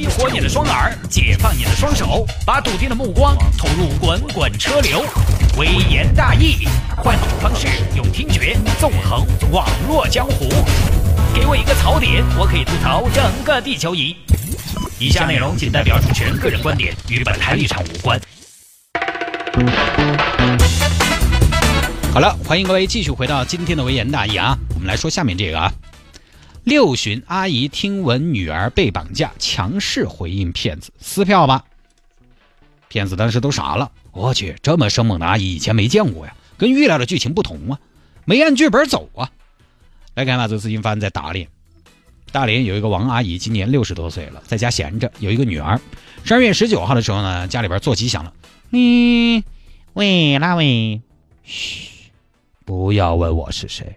激活你的双耳，解放你的双手，把笃定的目光投入滚滚车流。微言大义，换种方式，用听觉纵横网络江湖。给我一个槽点，我可以吐槽整个地球仪。以下内容仅代表主持人个人观点，与本台立场无关。好了，欢迎各位继续回到今天的微言大义啊，我们来说下面这个啊。六旬阿姨听闻女儿被绑架，强势回应骗子撕票吧。骗子当时都傻了，我去，这么生猛的阿姨以前没见过呀，跟预料的剧情不同啊，没按剧本走啊。来看吧，这个事情发在大连。大连有一个王阿姨，今年六十多岁了，在家闲着，有一个女儿。十二月十九号的时候呢，家里边座机响了，你喂哪位？嘘，不要问我是谁，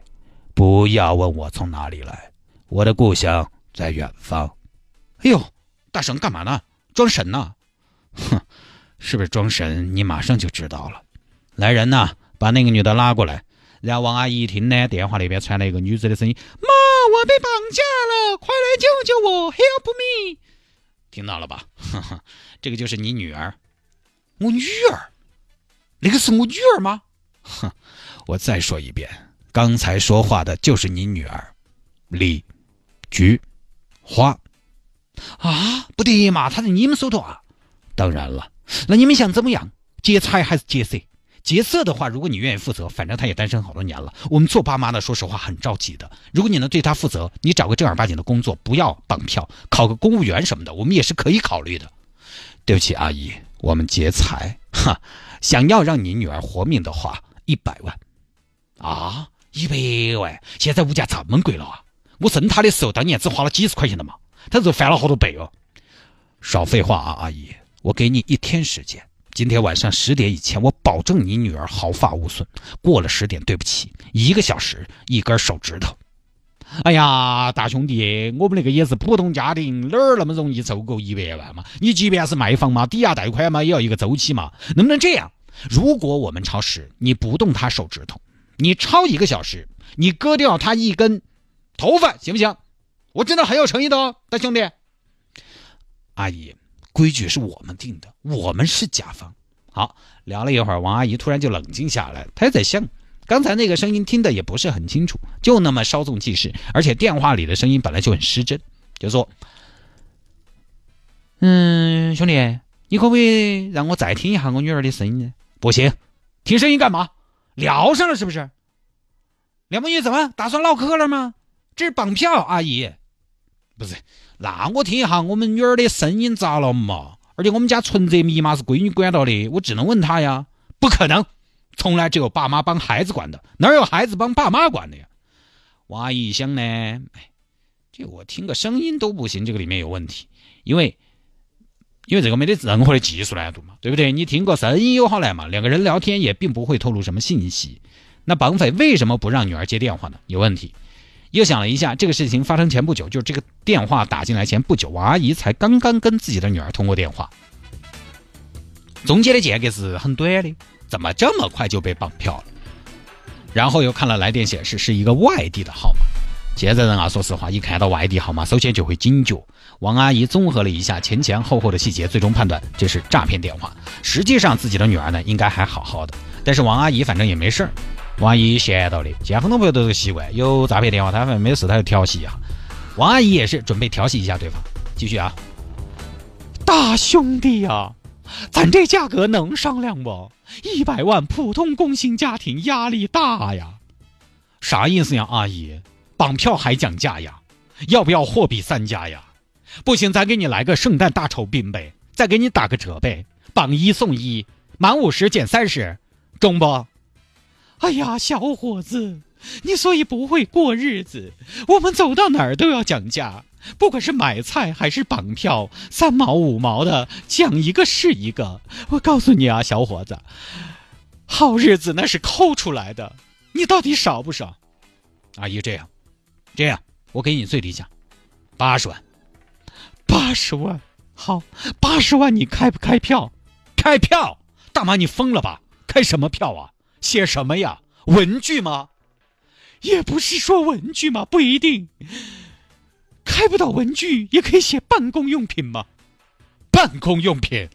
不要问我从哪里来。我的故乡在远方。哎呦，大神干嘛呢？装神呢？哼，是不是装神？你马上就知道了。来人呐，把那个女的拉过来。然后王阿姨一听呢，电话那边传来一个女子的声音：“妈，我被绑架了，快来救救我，Help me！” 听到了吧？这个就是你女儿。我女儿？那个是我女儿吗？哼，我再说一遍，刚才说话的就是你女儿，李。菊花啊，不得嘛，他在你们手头啊。当然了，那你们想怎么样？劫财还是劫色？劫色的话，如果你愿意负责，反正他也单身好多年了。我们做爸妈的，说实话很着急的。如果你能对他负责，你找个正儿八经的工作，不要绑票，考个公务员什么的，我们也是可以考虑的。对不起，阿姨，我们劫财哈。想要让你女儿活命的话，一百万啊，一百万！现在物价这么贵了啊！我生他的时候，当年只花了几十块钱的嘛，他这翻了好多倍哦。少废话啊，阿姨，我给你一天时间，今天晚上十点以前，我保证你女儿毫发无损。过了十点，对不起，一个小时一根手指头。哎呀，大兄弟，我们那个也是普通家庭，哪儿那么容易凑够一百万嘛？你即便是卖房嘛，抵押贷款嘛，也要一个周期嘛。能不能这样？如果我们超时，你不动他手指头，你超一个小时，你割掉他一根。头发行不行？我真的很有诚意的哦，大兄弟。阿姨，规矩是我们定的，我们是甲方。好，聊了一会儿，王阿姨突然就冷静下来，她在想，刚才那个声音听的也不是很清楚，就那么稍纵即逝，而且电话里的声音本来就很失真，就说：“嗯，兄弟，你可不可以让我再听一下我女儿的声音呢？”不行，听声音干嘛？聊上了是不是？两母女怎么打算唠嗑了吗？这是绑票，阿姨，不是，那我听一下我们女儿的声音咋了嘛？而且我们家存折密码是闺女管到的，我只能问她呀。不可能，从来只有爸妈帮孩子管的，哪有孩子帮爸妈管的呀？王阿姨一想呢，哎，这我听个声音都不行，这个里面有问题，因为，因为这个没得任何的技术难度嘛，对不对？你听个声音有好难嘛？两个人聊天也并不会透露什么信息，那绑匪为什么不让女儿接电话呢？有问题。又想了一下，这个事情发生前不久，就是这个电话打进来前不久，王阿姨才刚刚跟自己的女儿通过电话，中间的间隔是很短的，怎么这么快就被绑票了？然后又看了来电显示是一个外地的号码，现在人啊，说实话，一看到外地号码，首先就会警觉。王阿姨综合了一下前前后后的细节，最终判断这是诈骗电话。实际上自己的女儿呢，应该还好好的，但是王阿姨反正也没事儿。王阿姨闲到的，现在很多朋友都是个习惯，有诈骗电话，他反正没事，他就调戏一下。王阿姨也是准备调戏一下对方。继续啊，大兄弟呀，咱这价格能商量不？一百万，普通工薪家庭压力大呀。啥意思呀，阿姨？绑票还讲价呀？要不要货比三家呀？不行，咱给你来个圣诞大酬宾呗，再给你打个折呗，绑一送一，满五十减三十，中不？哎呀，小伙子，你所以不会过日子。我们走到哪儿都要讲价，不管是买菜还是绑票，三毛五毛的讲一个是一个。我告诉你啊，小伙子，好日子那是抠出来的。你到底少不少？阿姨，这样，这样，我给你最低价，八十万。八十万，好，八十万，你开不开票？开票？大妈，你疯了吧？开什么票啊？写什么呀？文具吗？也不是说文具嘛，不一定。开不到文具，也可以写办公用品嘛。办公用品。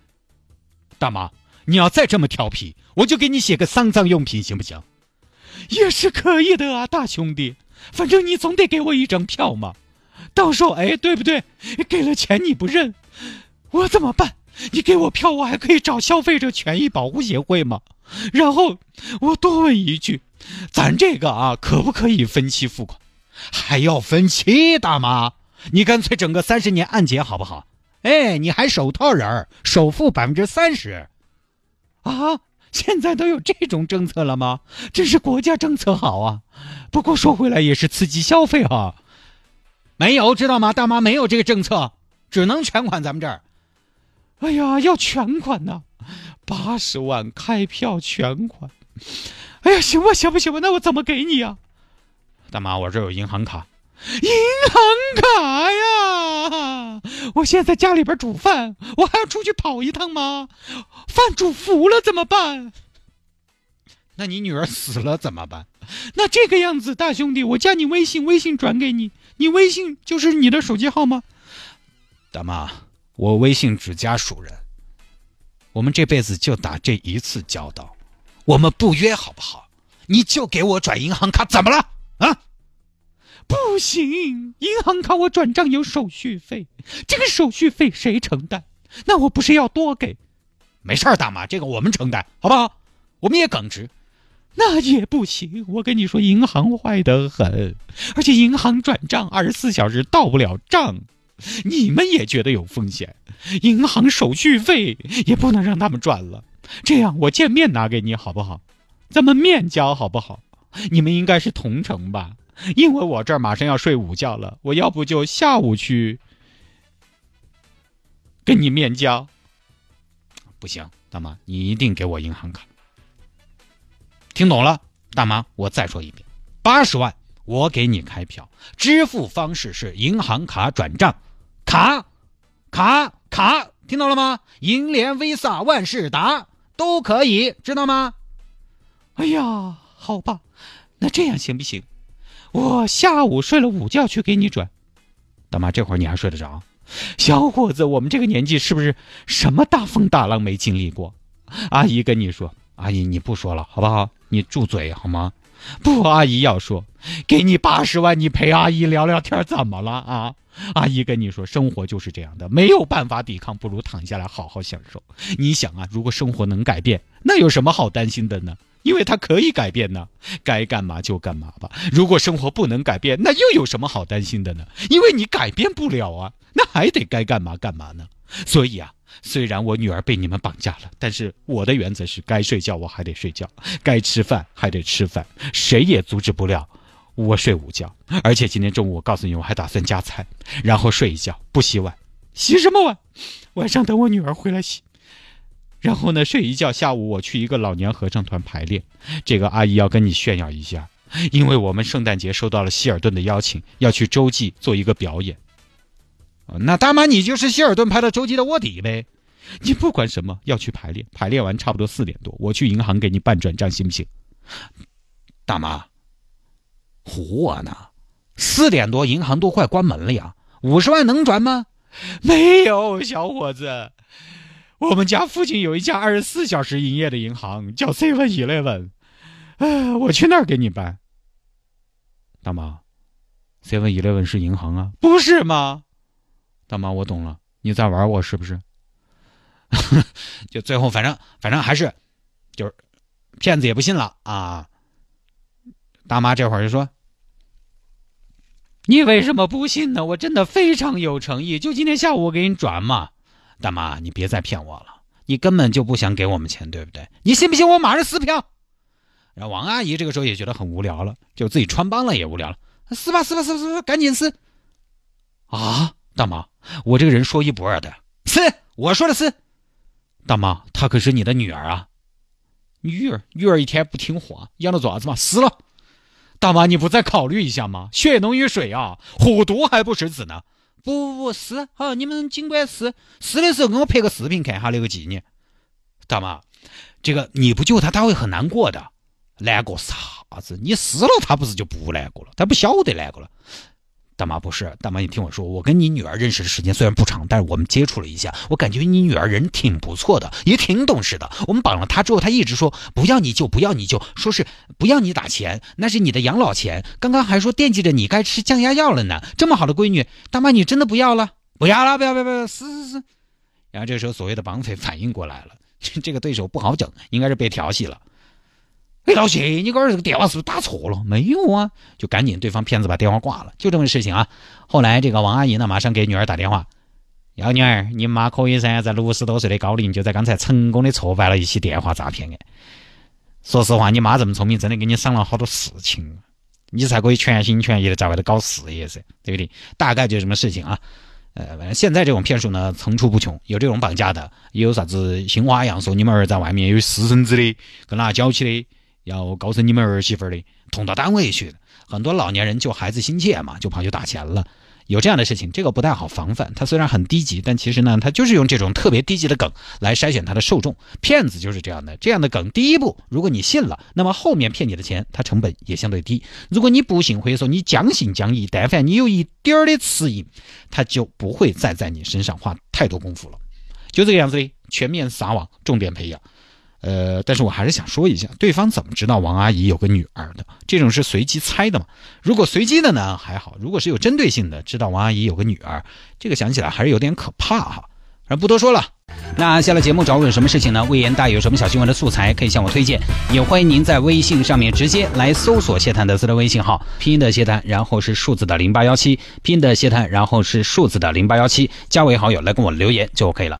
大妈，你要再这么调皮，我就给你写个丧葬用品，行不行？也是可以的啊，大兄弟，反正你总得给我一张票嘛。到时候，哎，对不对？给了钱你不认，我怎么办？你给我票，我还可以找消费者权益保护协会吗？然后我多问一句，咱这个啊，可不可以分期付款？还要分期，大妈，你干脆整个三十年按揭好不好？哎，你还首套人儿首付百分之三十，啊？现在都有这种政策了吗？真是国家政策好啊！不过说回来也是刺激消费哈。没有知道吗？大妈没有这个政策，只能全款。咱们这儿，哎呀，要全款呐，八十万开票全款。哎呀，行吧，行吧，行吧，那我怎么给你啊？大妈，我这有银行卡。银行卡呀！我现在家里边煮饭，我还要出去跑一趟吗？饭煮糊了怎么办？那你女儿死了怎么办？那这个样子，大兄弟，我加你微信，微信转给你，你微信就是你的手机号吗？大妈，我微信只加熟人，我们这辈子就打这一次交道，我们不约好不好？你就给我转银行卡，怎么了？啊？不行，银行卡我转账有手续费，这个手续费谁承担？那我不是要多给？没事儿，大妈，这个我们承担，好不好？我们也耿直。那也不行，我跟你说，银行坏得很，而且银行转账二十四小时到不了账，你们也觉得有风险，银行手续费也不能让他们赚了。这样，我见面拿给你好不好？咱们面交好不好？你们应该是同城吧？因为我这儿马上要睡午觉了，我要不就下午去跟你面交。不行，大妈，你一定给我银行卡。听懂了，大妈，我再说一遍，八十万我给你开票，支付方式是银行卡转账，卡，卡，卡，听到了吗？银联、Visa、万事达都可以，知道吗？哎呀，好吧，那这样行不行？我下午睡了午觉去给你转，大妈，这会儿你还睡得着？小伙子，我们这个年纪是不是什么大风大浪没经历过？阿姨跟你说，阿姨你不说了好不好？你住嘴好吗？不，阿姨要说，给你八十万，你陪阿姨聊聊天，怎么了啊？阿姨跟你说，生活就是这样的，没有办法抵抗，不如躺下来好好享受。你想啊，如果生活能改变，那有什么好担心的呢？因为它可以改变呢，该干嘛就干嘛吧。如果生活不能改变，那又有什么好担心的呢？因为你改变不了啊，那还得该干嘛干嘛呢。所以啊，虽然我女儿被你们绑架了，但是我的原则是该睡觉我还得睡觉，该吃饭还得吃饭，谁也阻止不了我睡午觉。而且今天中午我告诉你，我还打算加餐，然后睡一觉，不洗碗。洗什么碗？晚上等我女儿回来洗。然后呢，睡一觉。下午我去一个老年合唱团排练。这个阿姨要跟你炫耀一下，因为我们圣诞节收到了希尔顿的邀请，要去洲际做一个表演。那大妈，你就是希尔顿派到洲际的卧底呗？你不管什么，要去排练。排练完差不多四点多，我去银行给你办转账，行不行？大妈，唬我呢？四点多银行都快关门了呀，五十万能转吗？没有，小伙子。我们家附近有一家二十四小时营业的银行，叫 Seven Eleven。我去那儿给你办。大妈，Seven Eleven 是银行啊，不是吗？大妈，我懂了，你在玩我是不是？就最后，反正反正还是，就是骗子也不信了啊。大妈这会儿就说：“你为什么不信呢？我真的非常有诚意，就今天下午我给你转嘛。”大妈，你别再骗我了，你根本就不想给我们钱，对不对？你信不信我马上撕票？然后王阿姨这个时候也觉得很无聊了，就自己穿帮了也无聊了，撕吧撕吧撕撕撕，赶紧撕！啊，大妈，我这个人说一不二的，撕！我说的撕。大妈，她可是你的女儿啊，女儿女儿一天不听话，养了做啥子嘛？撕了！大妈，你不再考虑一下吗？血浓于水啊，虎毒还不食子呢。不不是，好，你们尽管撕，撕的时候给我拍个视频看哈，留个纪念。大妈，这个你不救他，他会很难过的。难过啥子？你撕了他不是就不难过了？他不晓得难过了。大妈不是，大妈你听我说，我跟你女儿认识的时间虽然不长，但是我们接触了一下，我感觉你女儿人挺不错的，也挺懂事的。我们绑了她之后，她一直说不要你救，不要你救，说是不要你打钱，那是你的养老钱。刚刚还说惦记着你该吃降压药了呢。这么好的闺女，大妈你真的不要了？不要了，不要不要不要，死死死。然后这时候所谓的绑匪反应过来了，这个对手不好整，应该是被调戏了。哎，老谢，你个儿这个电话是不是打错了？没有啊，就赶紧对方骗子把电话挂了，就这么个事情啊。后来这个王阿姨呢，马上给女儿打电话，幺女儿，你妈可以噻，在六十多岁的高龄，就在刚才成功的挫败了一起电话诈骗案。说实话，你妈这么聪明，真的给你省了好多事情，你才可以全心全意的在外头搞事业噻，对不对？大概就什么事情啊？呃，反正现在这种骗术呢层出不穷，有这种绑架的，也有啥子新花样，说你们儿在外面有私生子的，跟哪娇妻的。要告诉你们儿媳妇的，捅到单位去的。很多老年人救孩子心切嘛，就跑去打钱了。有这样的事情，这个不太好防范。他虽然很低级，但其实呢，他就是用这种特别低级的梗来筛选他的受众。骗子就是这样的，这样的梗，第一步，如果你信了，那么后面骗你的钱，它成本也相对低。如果你不信，或者说你将信将疑，但凡你有一点儿的迟疑，他就不会再在你身上花太多功夫了。就这个样子的，全面撒网，重点培养。呃，但是我还是想说一下，对方怎么知道王阿姨有个女儿的？这种是随机猜的嘛？如果随机的呢还好，如果是有针对性的，知道王阿姨有个女儿，这个想起来还是有点可怕哈。而不多说了，那下了节目找我有什么事情呢？魏延大有什么小新闻的素材可以向我推荐，也欢迎您在微信上面直接来搜索谢探的私人微信号，拼音的谢探，然后是数字的零八幺七，拼音的谢探，然后是数字的零八幺七，加为好友来跟我留言就 OK 了。